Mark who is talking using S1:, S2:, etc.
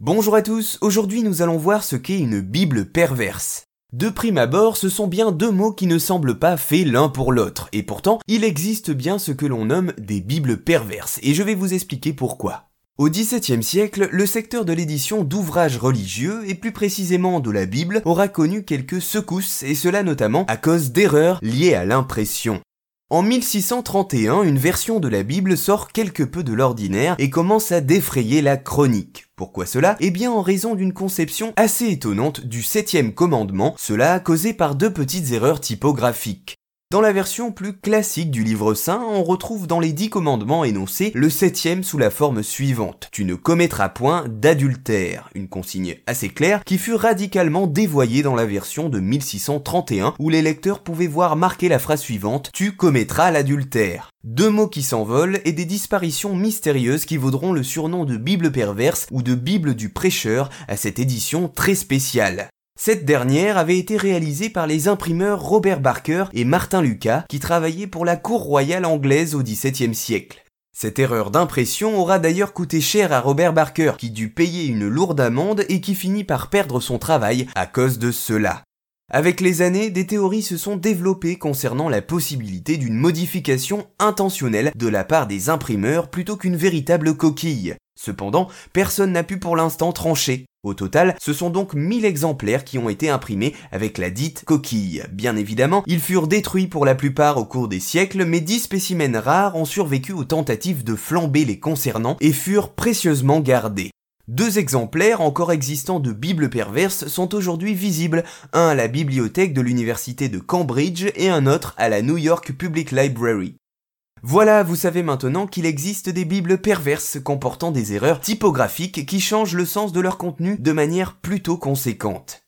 S1: Bonjour à tous, aujourd'hui nous allons voir ce qu'est une Bible perverse. De prime abord, ce sont bien deux mots qui ne semblent pas faits l'un pour l'autre, et pourtant, il existe bien ce que l'on nomme des Bibles perverses, et je vais vous expliquer pourquoi. Au XVIIe siècle, le secteur de l'édition d'ouvrages religieux, et plus précisément de la Bible, aura connu quelques secousses, et cela notamment à cause d'erreurs liées à l'impression. En 1631, une version de la Bible sort quelque peu de l'ordinaire et commence à défrayer la chronique. Pourquoi cela? Eh bien en raison d'une conception assez étonnante du septième commandement, cela causé par deux petites erreurs typographiques. Dans la version plus classique du livre saint, on retrouve dans les dix commandements énoncés le septième sous la forme suivante. Tu ne commettras point d'adultère. Une consigne assez claire qui fut radicalement dévoyée dans la version de 1631 où les lecteurs pouvaient voir marquer la phrase suivante Tu commettras l'adultère. Deux mots qui s'envolent et des disparitions mystérieuses qui vaudront le surnom de Bible perverse ou de Bible du prêcheur à cette édition très spéciale. Cette dernière avait été réalisée par les imprimeurs Robert Barker et Martin Lucas qui travaillaient pour la cour royale anglaise au XVIIe siècle. Cette erreur d'impression aura d'ailleurs coûté cher à Robert Barker qui dut payer une lourde amende et qui finit par perdre son travail à cause de cela. Avec les années, des théories se sont développées concernant la possibilité d'une modification intentionnelle de la part des imprimeurs plutôt qu'une véritable coquille. Cependant, personne n'a pu pour l'instant trancher. Au total, ce sont donc 1000 exemplaires qui ont été imprimés avec la dite coquille. Bien évidemment, ils furent détruits pour la plupart au cours des siècles, mais 10 spécimens rares ont survécu aux tentatives de flamber les concernant et furent précieusement gardés. Deux exemplaires encore existants de Bibles perverses sont aujourd'hui visibles, un à la bibliothèque de l'université de Cambridge et un autre à la New York Public Library. Voilà, vous savez maintenant qu'il existe des bibles perverses comportant des erreurs typographiques qui changent le sens de leur contenu de manière plutôt conséquente.